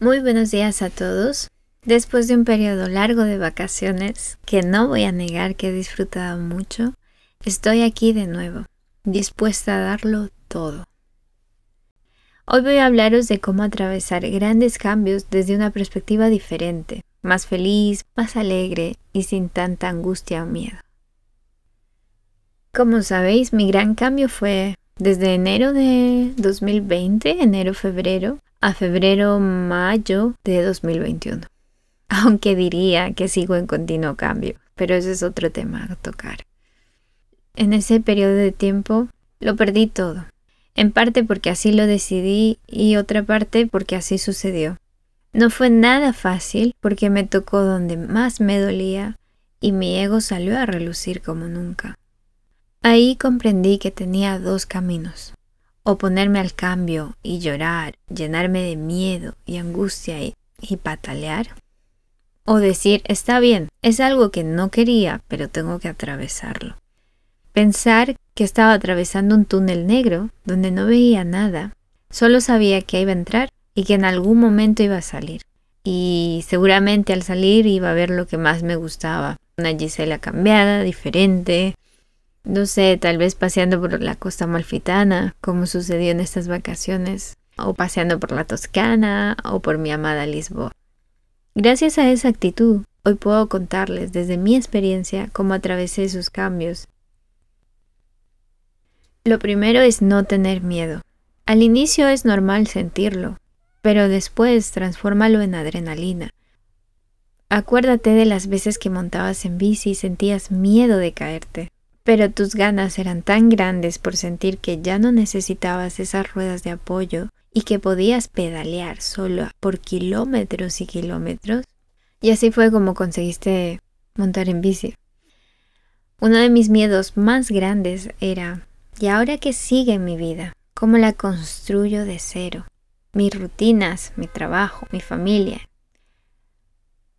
Muy buenos días a todos. Después de un periodo largo de vacaciones, que no voy a negar que he disfrutado mucho, estoy aquí de nuevo, dispuesta a darlo todo. Hoy voy a hablaros de cómo atravesar grandes cambios desde una perspectiva diferente, más feliz, más alegre y sin tanta angustia o miedo. Como sabéis, mi gran cambio fue desde enero de 2020, enero-febrero, a febrero-mayo de 2021. Aunque diría que sigo en continuo cambio, pero ese es otro tema a tocar. En ese periodo de tiempo lo perdí todo, en parte porque así lo decidí y otra parte porque así sucedió. No fue nada fácil porque me tocó donde más me dolía y mi ego salió a relucir como nunca. Ahí comprendí que tenía dos caminos, oponerme al cambio y llorar, llenarme de miedo y angustia y, patalear. O decir, está bien, es algo que no quería, pero tengo que atravesarlo. Pensar que estaba atravesando un túnel negro donde no veía nada, solo sabía que iba a entrar y que en algún momento iba a salir. Y seguramente al salir iba a ver lo que más me gustaba. Una Gisela cambiada, diferente, no sé, tal vez paseando por la costa malfitana, como sucedió en estas vacaciones, o paseando por la Toscana o por mi amada Lisboa. Gracias a esa actitud, hoy puedo contarles desde mi experiencia cómo atravesé esos cambios. Lo primero es no tener miedo. Al inicio es normal sentirlo, pero después transfórmalo en adrenalina. Acuérdate de las veces que montabas en bici y sentías miedo de caerte pero tus ganas eran tan grandes por sentir que ya no necesitabas esas ruedas de apoyo y que podías pedalear solo por kilómetros y kilómetros. Y así fue como conseguiste montar en bici. Uno de mis miedos más grandes era, ¿y ahora qué sigue mi vida? ¿Cómo la construyo de cero? Mis rutinas, mi trabajo, mi familia.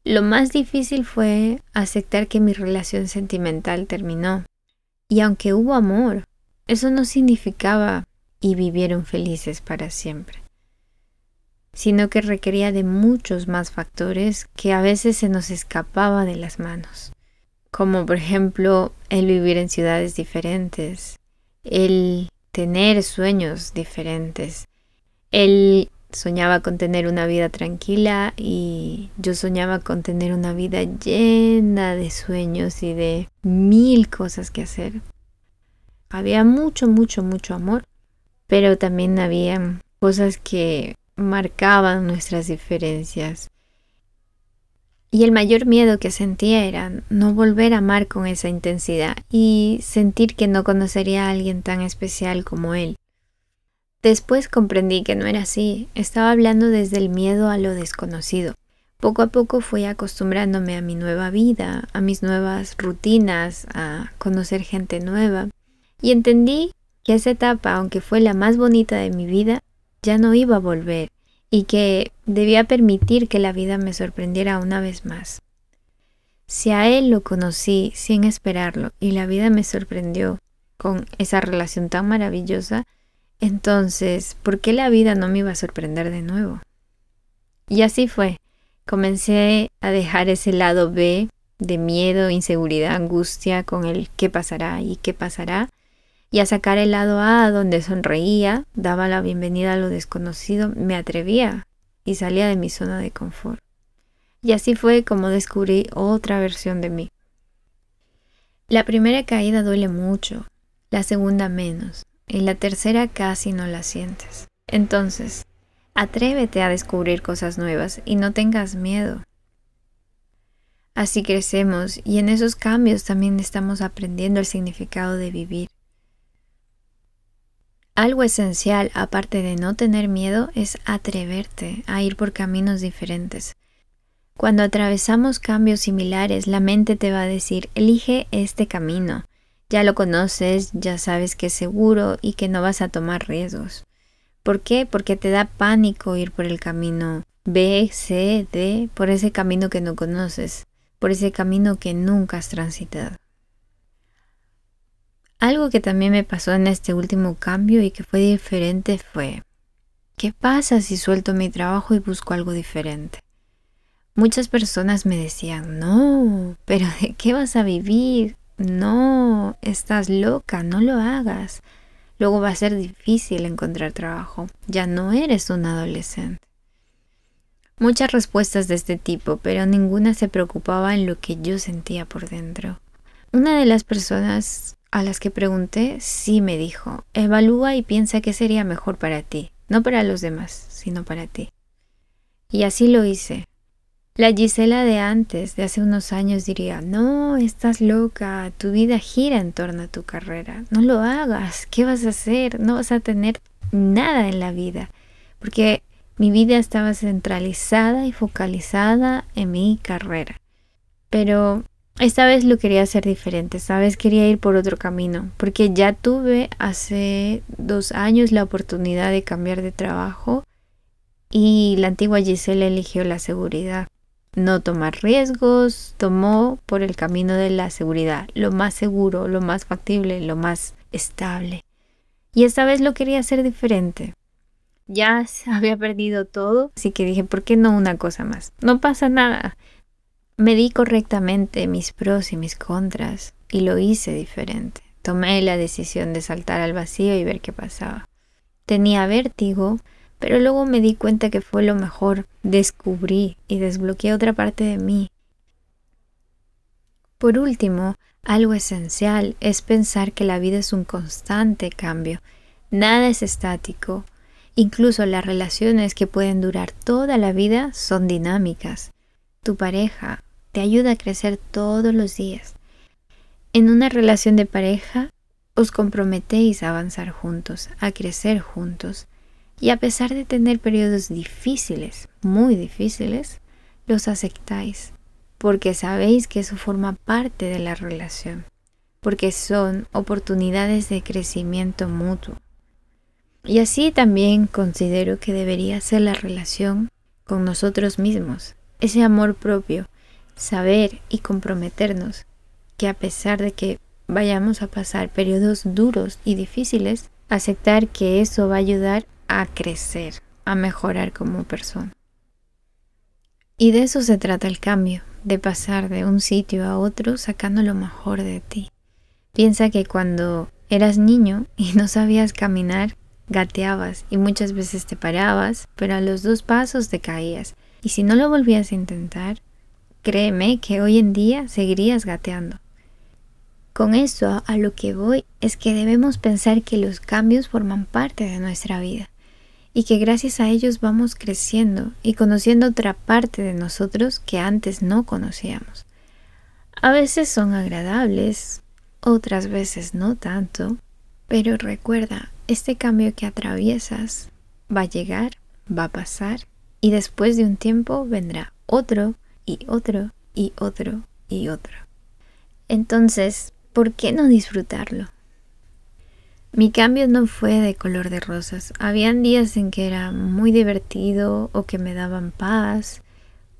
Lo más difícil fue aceptar que mi relación sentimental terminó y aunque hubo amor, eso no significaba y vivieron felices para siempre, sino que requería de muchos más factores que a veces se nos escapaba de las manos, como por ejemplo el vivir en ciudades diferentes, el tener sueños diferentes, el soñaba con tener una vida tranquila y yo soñaba con tener una vida llena de sueños y de mil cosas que hacer. Había mucho, mucho, mucho amor, pero también había cosas que marcaban nuestras diferencias. Y el mayor miedo que sentía era no volver a amar con esa intensidad y sentir que no conocería a alguien tan especial como él. Después comprendí que no era así, estaba hablando desde el miedo a lo desconocido. Poco a poco fui acostumbrándome a mi nueva vida, a mis nuevas rutinas, a conocer gente nueva, y entendí que esa etapa, aunque fue la más bonita de mi vida, ya no iba a volver y que debía permitir que la vida me sorprendiera una vez más. Si a él lo conocí sin esperarlo y la vida me sorprendió con esa relación tan maravillosa, entonces, ¿por qué la vida no me iba a sorprender de nuevo? Y así fue. Comencé a dejar ese lado B de miedo, inseguridad, angustia con el qué pasará y qué pasará, y a sacar el lado A donde sonreía, daba la bienvenida a lo desconocido, me atrevía y salía de mi zona de confort. Y así fue como descubrí otra versión de mí. La primera caída duele mucho, la segunda menos, y la tercera casi no la sientes. Entonces, atrévete a descubrir cosas nuevas y no tengas miedo. Así crecemos y en esos cambios también estamos aprendiendo el significado de vivir. Algo esencial, aparte de no tener miedo, es atreverte a ir por caminos diferentes. Cuando atravesamos cambios similares, la mente te va a decir, elige este camino, ya lo conoces, ya sabes que es seguro y que no vas a tomar riesgos. ¿Por qué? Porque te da pánico ir por el camino B, C, D, por ese camino que no conoces, por ese camino que nunca has transitado. Algo que también me pasó en este último cambio y que fue diferente fue, ¿Qué pasa si suelto mi trabajo y busco algo diferente? Muchas personas me decían, no, pero ¿de qué vas a vivir? No, estás loca, no lo hagas. Luego va a ser difícil encontrar trabajo. Ya no eres un adolescente. Muchas respuestas de este tipo, pero ninguna se preocupaba en lo que yo sentía por dentro. Una de las personas a las que pregunté sí me dijo, evalúa y piensa qué sería mejor para ti, no para los demás, sino para ti. Y así lo hice. La Gisela de antes, de hace unos años, diría, no, estás loca, tu vida gira en torno a tu carrera, no lo hagas, ¿qué vas a hacer? No vas a tener nada en la vida, porque mi vida estaba centralizada y focalizada en mi carrera. Pero esta vez lo quería hacer diferente, esta vez quería ir por otro camino, porque ya tuve hace dos años la oportunidad de cambiar de trabajo y la antigua Gisela eligió la seguridad no tomar riesgos, tomó por el camino de la seguridad, lo más seguro, lo más factible, lo más estable. Y esta vez lo quería hacer diferente. Ya había perdido todo, así que dije, ¿por qué no una cosa más? No pasa nada. Medí correctamente mis pros y mis contras y lo hice diferente. Tomé la decisión de saltar al vacío y ver qué pasaba. Tenía vértigo, pero luego me di cuenta que fue lo mejor. Descubrí y desbloqueé otra parte de mí. Por último, algo esencial es pensar que la vida es un constante cambio. Nada es estático. Incluso las relaciones que pueden durar toda la vida son dinámicas. Tu pareja te ayuda a crecer todos los días. En una relación de pareja, os comprometéis a avanzar juntos, a crecer juntos. Y a pesar de tener periodos difíciles, muy difíciles, los aceptáis, porque sabéis que eso forma parte de la relación, porque son oportunidades de crecimiento mutuo. Y así también considero que debería ser la relación con nosotros mismos, ese amor propio, saber y comprometernos que a pesar de que vayamos a pasar periodos duros y difíciles, aceptar que eso va a ayudar a crecer, a mejorar como persona. Y de eso se trata el cambio, de pasar de un sitio a otro sacando lo mejor de ti. Piensa que cuando eras niño y no sabías caminar, gateabas y muchas veces te parabas, pero a los dos pasos te caías. Y si no lo volvías a intentar, créeme que hoy en día seguirías gateando. Con eso a lo que voy es que debemos pensar que los cambios forman parte de nuestra vida y que gracias a ellos vamos creciendo y conociendo otra parte de nosotros que antes no conocíamos. A veces son agradables, otras veces no tanto, pero recuerda, este cambio que atraviesas va a llegar, va a pasar y después de un tiempo vendrá otro y otro y otro y otro. Entonces, ¿por qué no disfrutarlo? Mi cambio no fue de color de rosas. Habían días en que era muy divertido o que me daban paz,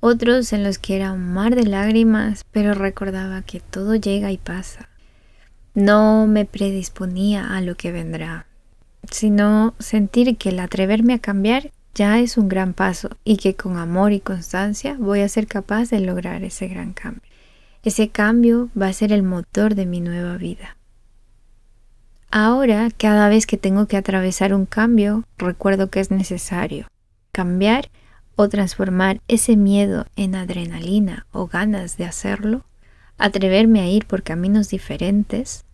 otros en los que era un mar de lágrimas, pero recordaba que todo llega y pasa. No me predisponía a lo que vendrá, sino sentir que el atreverme a cambiar ya es un gran paso y que con amor y constancia voy a ser capaz de lograr ese gran cambio. Ese cambio va a ser el motor de mi nueva vida. Ahora, cada vez que tengo que atravesar un cambio, recuerdo que es necesario cambiar o transformar ese miedo en adrenalina o ganas de hacerlo, atreverme a ir por caminos diferentes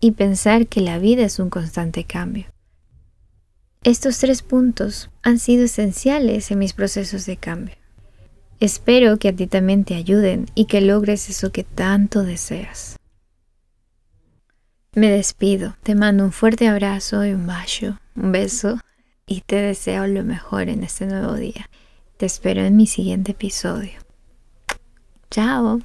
y pensar que la vida es un constante cambio. Estos tres puntos han sido esenciales en mis procesos de cambio. Espero que a ti también te ayuden y que logres eso que tanto deseas. Me despido, te mando un fuerte abrazo y un beso, un beso y te deseo lo mejor en este nuevo día. Te espero en mi siguiente episodio. Chao.